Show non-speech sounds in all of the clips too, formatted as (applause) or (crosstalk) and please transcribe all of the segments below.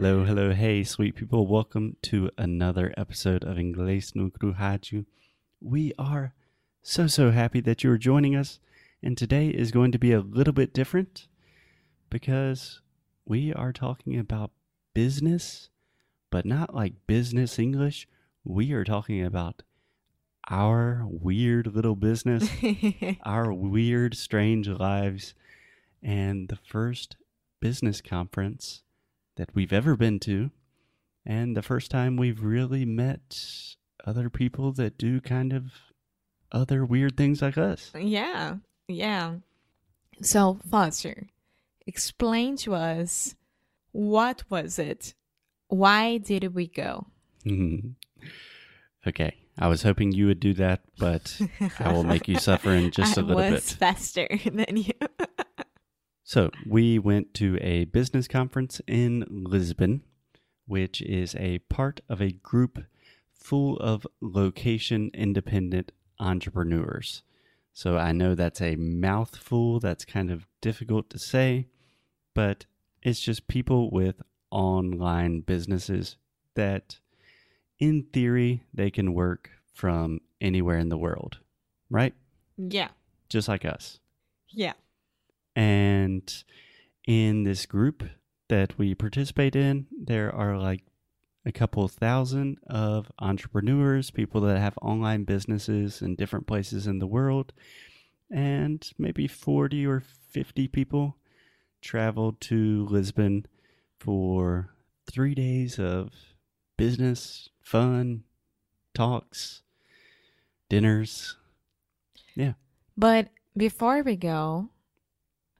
Hello, hello, hey, sweet people. Welcome to another episode of Inglês no Rádio. We are so, so happy that you are joining us. And today is going to be a little bit different because we are talking about business, but not like business English. We are talking about our weird little business, (laughs) our weird, strange lives, and the first business conference that we've ever been to, and the first time we've really met other people that do kind of other weird things like us. yeah, yeah. So, Foster, explain to us what was it? Why did we go? (laughs) Okay, I was hoping you would do that, but I will make you suffer in (laughs) just a little was bit. faster (laughs) than you. So, we went to a business conference in Lisbon, which is a part of a group full of location independent entrepreneurs. So, I know that's a mouthful, that's kind of difficult to say, but it's just people with online businesses that, in theory, they can work from anywhere in the world, right? yeah, Just like us. yeah. And in this group that we participate in, there are like a couple thousand of entrepreneurs, people that have online businesses in different places in the world, and maybe 40 or 50 people traveled to Lisbon for three days of business, fun, talks, dinners. Yeah. But before we go,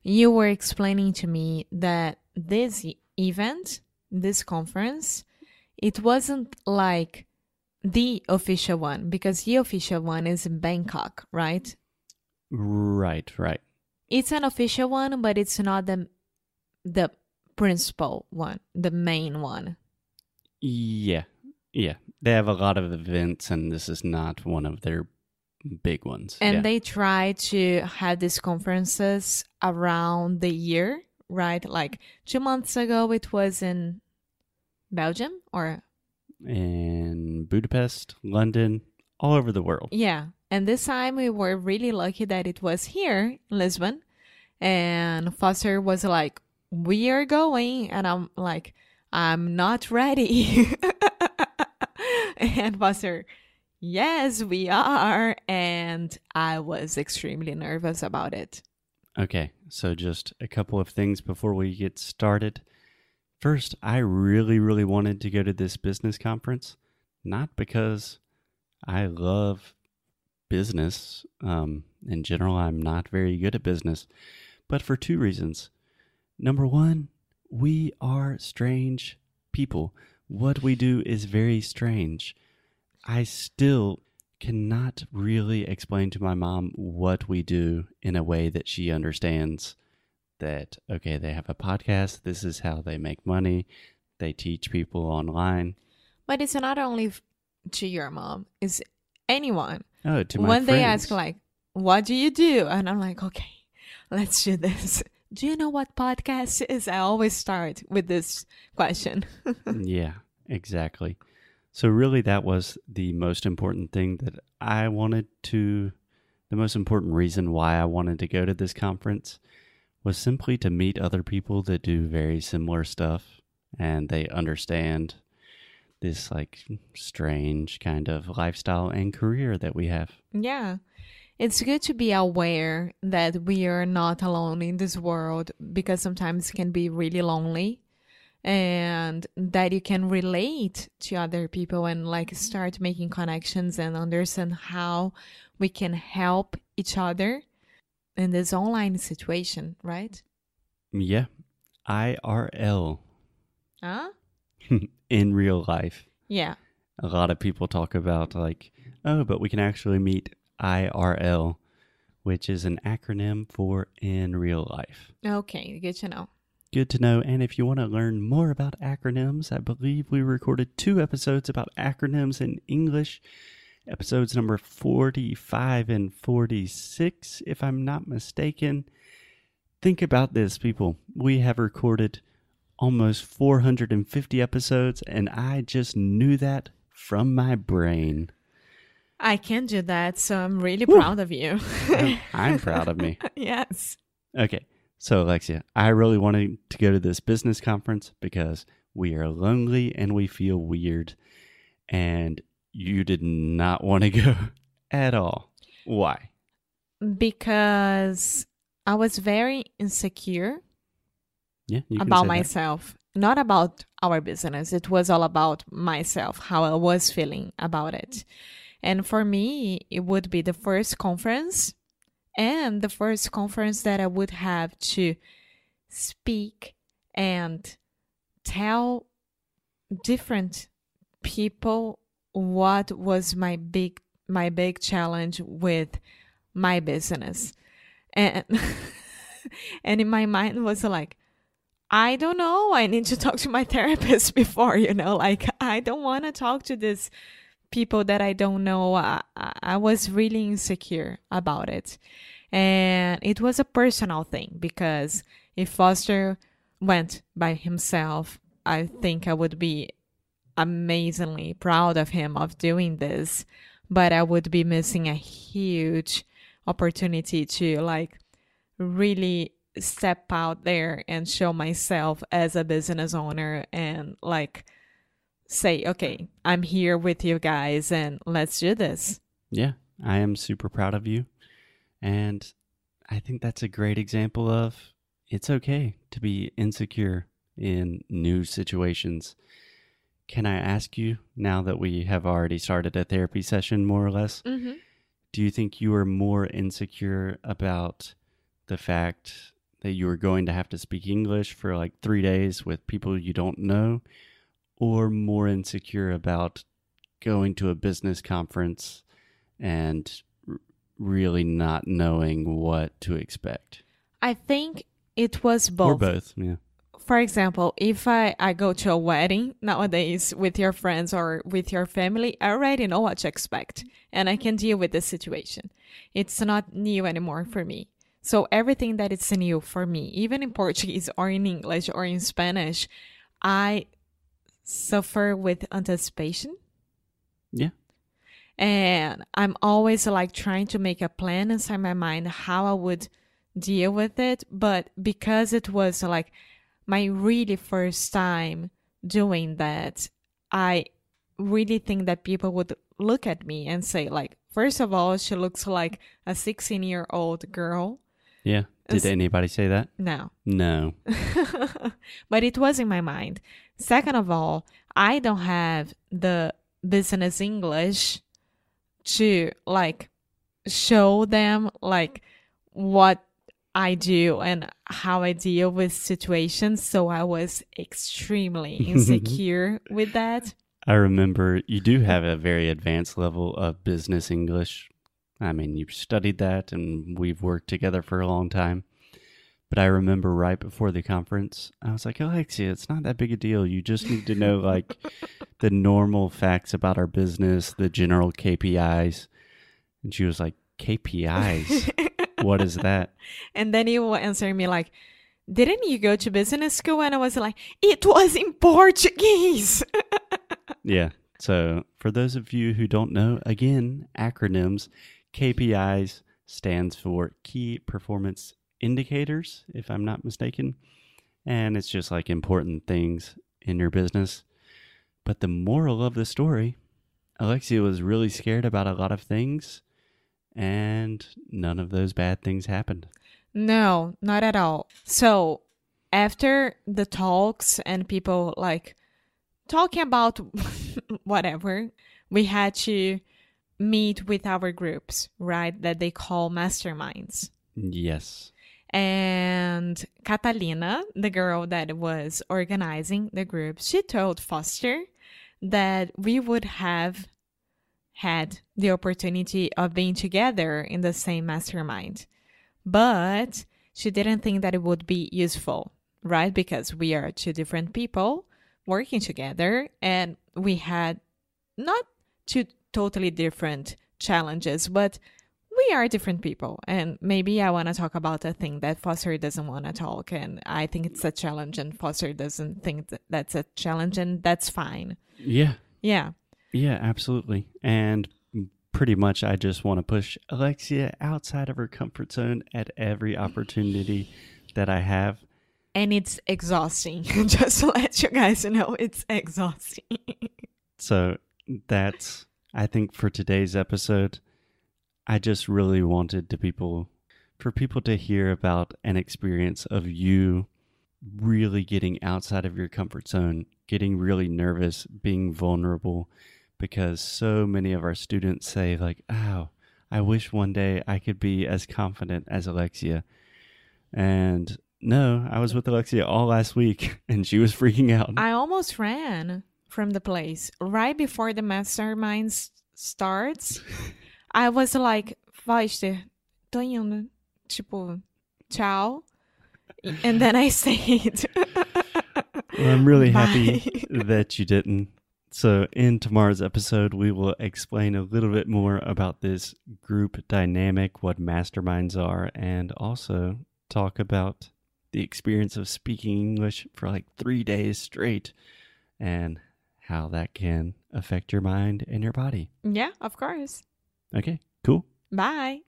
you were explaining to me that this event, this conference, it wasn't like the official one because the official one is in Bangkok, right? Right, right. It's an official one, but it's not the the principal one, the main one. Yeah, yeah. They have a lot of events, and this is not one of their big ones. And yeah. they try to have these conferences around the year, right? Like two months ago, it was in Belgium, or in Budapest, London, all over the world. yeah. And this time we were really lucky that it was here in Lisbon. And Foster was like, We are going. And I'm like, I'm not ready. (laughs) and Foster, Yes, we are. And I was extremely nervous about it. Okay, so just a couple of things before we get started. First, I really, really wanted to go to this business conference, not because I love business. Um, in general, I'm not very good at business, but for two reasons. Number one, we are strange people. What we do is very strange. I still cannot really explain to my mom what we do in a way that she understands that okay they have a podcast this is how they make money they teach people online But it's not only to your mom, it's anyone. oh to my when they ask, like, what do you do? And I'm like, okay, let's do this. (laughs) Do you know what podcast is? I always start with this question. (laughs) yeah exactly so really that was the most important thing that i wanted to the most important reason why i wanted to go to this conference was simply to meet other people that do very similar stuff and they understand this like strange kind of lifestyle and career that we have yeah. It's good to be aware that we are not alone in this world because sometimes it can be really lonely and that you can relate to other people and like mm-hmm. start making connections and understand how we can help each other in this online situation, right? yeah irl Huh? (laughs) in real life Yeah. a lot of people talk about like oh but we can actually meet irl which is an acronym for in real life Okay, good to know. Good to know and if you want to learn more about acronyms i believe we recorded two episodes about acronyms in english episodes number 45 and 46 if i'm not mistaken think about this people we have recorded almost 450 episodes, and I just knew that from my brain. I can do that, so I'm really Woo. proud of you. I'm, I'm proud of me. (laughs) yes. Okay, so Alexia, I really wanted to go to this business conference because we are lonely and we feel weird, and you did not want to (laughs) go at all. Why? Because I was very insecure Yeah, you can about say that. myself, not about our business. It was all about myself, how I was feeling about it. And for me, it would be the first conference and the first conference that I would have to speak and tell different people what was my big my big challenge with my business and (laughs) and in my mind was like I don't know. I need to talk to my (laughs) therapist before, you know, like I don't want to talk to these people that I don't know. I, I was really insecure about it. And it was a personal thing because if Foster went by himself, I think I would be amazingly proud of him of doing this, but I would be missing a huge opportunity to like really step out there and show myself as a business owner and like say, okay, I'm here with you guys and let's do this. Yeah, I am super proud of you. And I think that's a great example of it's okay to be insecure in new situations. Can I ask you, now that we have already started a therapy session, more or less, Mm-hmm. do you think you are more insecure about the fact that you are going to have to speak English for like three days with people you don't know, or more insecure about going to a business conference and really not knowing what to expect? I think it was both. Or both, yeah. for example, if I, I go to a wedding nowadays with your friends or with your family, I already know what to expect and I can deal with the situation. It's not new anymore for me. So everything that is new for me, even in Portuguese or in English or in Spanish, I suffer with anticipation. Yeah. And I'm always like trying to make a plan inside my mind how I would deal with it. But because it was like my really first time doing that, I really think that people would look at me and say, like, first of all, she looks like a 16 year old girl. Yeah. Did anybody say that? No. No. (laughs) but it was in my mind. Second of all, I don't have the business English to like show them like what I do and how I deal with situations. So I was extremely (laughs) insecure with that. I remember you do have a very advanced level of business English. I mean, you've studied that and we've worked together for a long time. But I remember right before the conference, I was like, Alexia, it's not that big a deal. You just need to know like (laughs) the normal facts about our business, the general KPIs. And she was like, KPIs? what is that? (laughs) And then he will answer me like, didn't you go to business school? And I was like, it was in Portuguese. (laughs) Yeah. So, for those of you who don't know, again, acronyms, KPIs stands for Key Performance Indicators, if I'm not mistaken. And it's just like important things in your business. But the moral of the story Alexia was really scared about a lot of things, and none of those bad things happened. No, not at all. So after the talks and people like talking about (laughs) whatever, we had to meet with our groups, right? That they call masterminds. Yes. And Catalina, the girl that was organizing the group, she told Foster that we would have had the opportunity of being together in the same mastermind. But she didn't think that it would be useful, right? Because we are two different people working together and we had not two totally different challenges, but we are different people and maybe i want to talk about a thing that foster doesn't want to talk and i think it's a challenge and foster doesn't think that that's a challenge and that's fine Yeah. yeah Yeah, absolutely. And pretty much, I just want to push Alexia outside of her comfort zone at every opportunity that I have. and it's exhausting (laughs) just to let you guys know it's exhausting So that's, I think, for today's episode, I just really wanted to people, for people to hear about an experience of you really getting outside of your comfort zone, getting really nervous, being vulnerable, because so many of our students say, like, oh, I wish one day I could be as confident as Alexia. And no, I was with Alexia all last week (laughs) and she was freaking out. i almost ran from the place. Right before the mastermind starts i was like foster tô indo tipo tchau. And then i (laughs) stayed. Well, I'm really happy that you didn't. So, in tomorrow's episode, we will explain a little bit more about this group dynamic, what masterminds are, and also talk about the experience of speaking English for like three days straight. And how that can affect your mind and your body. yeah of course Okay, cool. bye